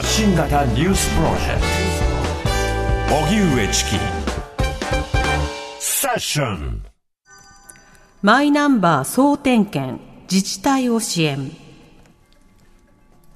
発信型ニュースプロジェクト。荻上チキセッションマイナンバー総点検自治体を支援。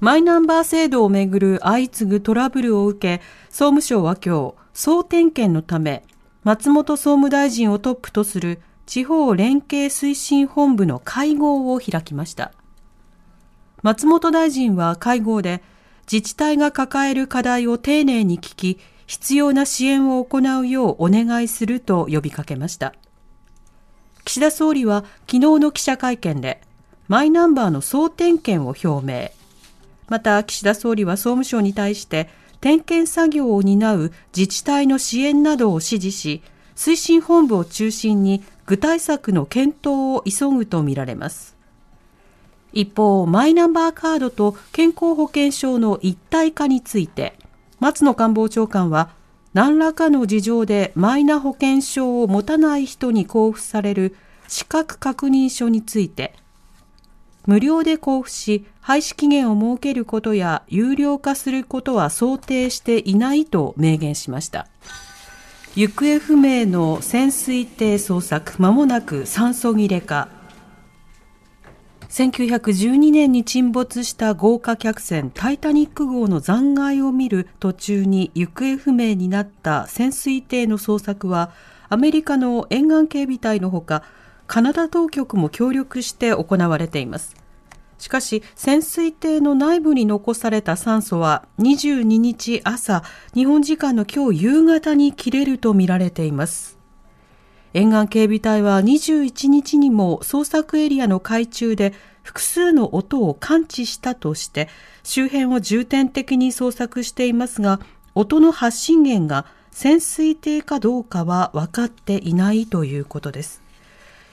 マイナンバー制度をめぐる相次ぐトラブルを受け総務省は今日総点検のため松本総務大臣をトップとする地方連携推進本部の会合を開きました。松本大臣は会合で自治体が抱える課題を丁寧に聞き、必要な支援を行うようお願いすると呼びかけました。岸田総理は昨日の記者会見で、マイナンバーの総点検を表明。また、岸田総理は総務省に対して、点検作業を担う自治体の支援などを指示し、推進本部を中心に具体策の検討を急ぐとみられます。一方、マイナンバーカードと健康保険証の一体化について、松野官房長官は、何らかの事情でマイナ保険証を持たない人に交付される資格確認書について、無料で交付し、廃止期限を設けることや有料化することは想定していないと明言しました。行方不明の潜水艇捜索、まもなく酸素切れか、1912年に沈没した豪華客船タイタニック号の残骸を見る途中に行方不明になった潜水艇の捜索はアメリカの沿岸警備隊のほかカナダ当局も協力して行われています。しかし潜水艇の内部に残された酸素は22日朝日本時間の今日夕方に切れるとみられています。沿岸警備隊は21日にも捜索エリアの海中で複数の音を感知したとして周辺を重点的に捜索していますが音の発信源が潜水艇かどうかは分かっていないということです。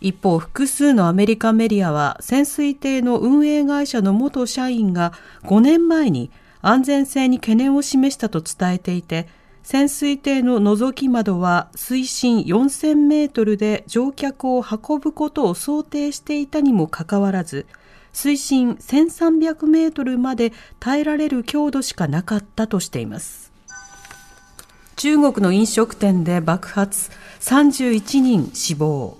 一方複数のアメリカメディアは潜水艇の運営会社の元社員が5年前に安全性に懸念を示したと伝えていて潜水艇の覗き窓は水深4000メートルで乗客を運ぶことを想定していたにもかかわらず、水深1300メートルまで耐えられる強度しかなかったとしています。中国の飲食店で爆発、31人死亡。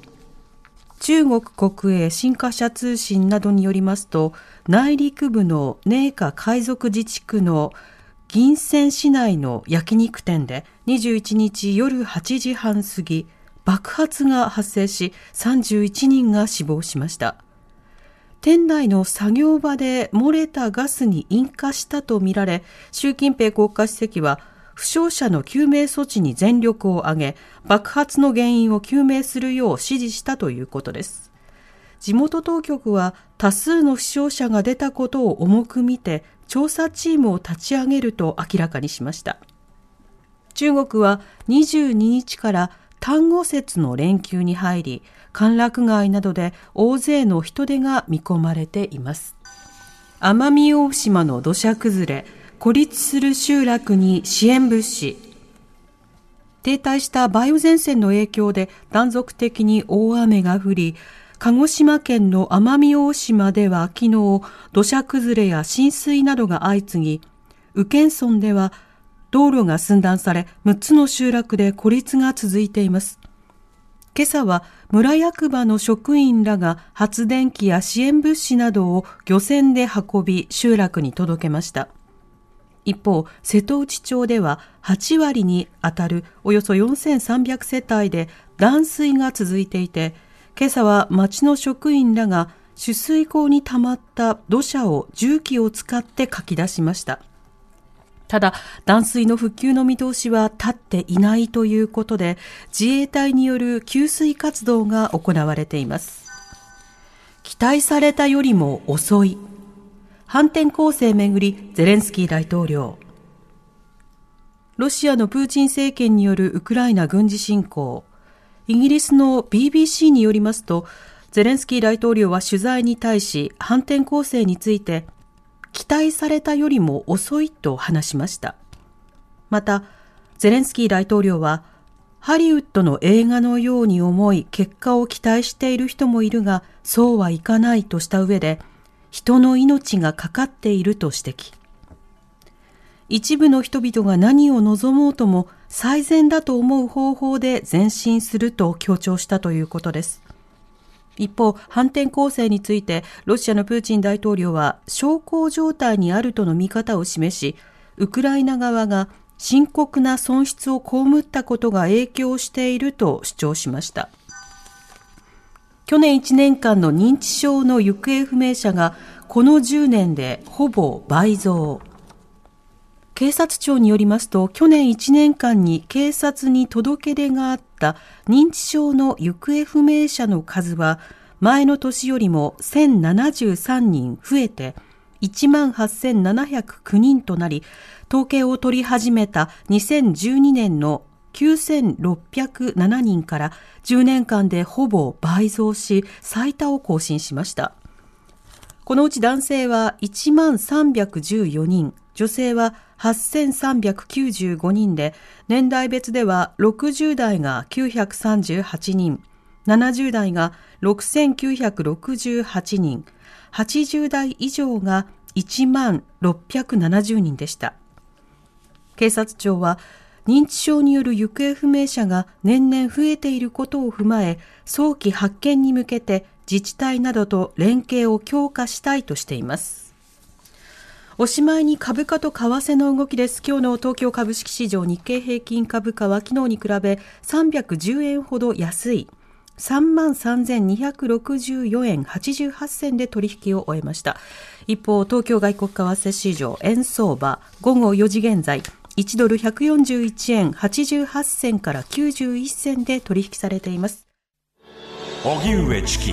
中国国営新華社通信などによりますと、内陸部の寧夏海賊自治区の銀線市内の焼肉店で21日夜8時半過ぎ、爆発が発生し31人が死亡しました。店内の作業場で漏れたガスに引火したとみられ、習近平国家主席は負傷者の救命措置に全力を挙げ、爆発の原因を究明するよう指示したということです。地元当局は多数の負傷者が出たことを重く見て調査チームを立ち上げると明らかにしました。中国は22日から端午節の連休に入り、歓楽街などで大勢の人出が見込まれています。奄美大島の土砂崩れ、孤立する集落に支援物資。停滞した梅雨前線の影響で断続的に大雨が降り、鹿児島県の奄美大島では昨日、土砂崩れや浸水などが相次ぎ、宇検村では道路が寸断され、6つの集落で孤立が続いています。今朝は村役場の職員らが発電機や支援物資などを漁船で運び集落に届けました。一方、瀬戸内町では8割にあたるおよそ4300世帯で断水が続いていて、今朝は町の職員らが取水口に溜まった土砂を重機を使ってかき出しました。ただ、断水の復旧の見通しは立っていないということで、自衛隊による給水活動が行われています。期待されたよりも遅い。反転攻勢めぐり、ゼレンスキー大統領。ロシアのプーチン政権によるウクライナ軍事侵攻。イギリスの BBC によりますと、ゼレンスキー大統領は取材に対し反転攻勢について期待されたよりも遅いと話しました。また、ゼレンスキー大統領はハリウッドの映画のように思い結果を期待している人もいるがそうはいかないとした上で人の命がかかっていると指摘。一部の人々が何を望もうとも最善だと思う方法で前進すると強調したということです。一方、反転攻勢について、ロシアのプーチン大統領は、小康状態にあるとの見方を示し、ウクライナ側が深刻な損失を被ったことが影響していると主張しました。去年1年間の認知症の行方不明者がこの10年でほぼ倍増。警察庁によりますと、去年1年間に警察に届け出があった認知症の行方不明者の数は、前の年よりも1073人増えて、18,709人となり、統計を取り始めた2012年の9607人から10年間でほぼ倍増し、最多を更新しました。このうち男性は1314人、女性は8395人で、年代別では60代が938人、70代が6968人、80代以上が1万670人でした。警察庁は、認知症による行方不明者が年々増えていることを踏まえ、早期発見に向けて自治体などと連携を強化したいとしています。おしまいに株価と為替の動きです。今日の東京株式市場日経平均株価は昨日に比べ310円ほど安い3万3264円88銭で取引を終えました。一方、東京外国為替市場円相場午後4時現在1ドル141円88銭から91銭で取引されています。荻上チキ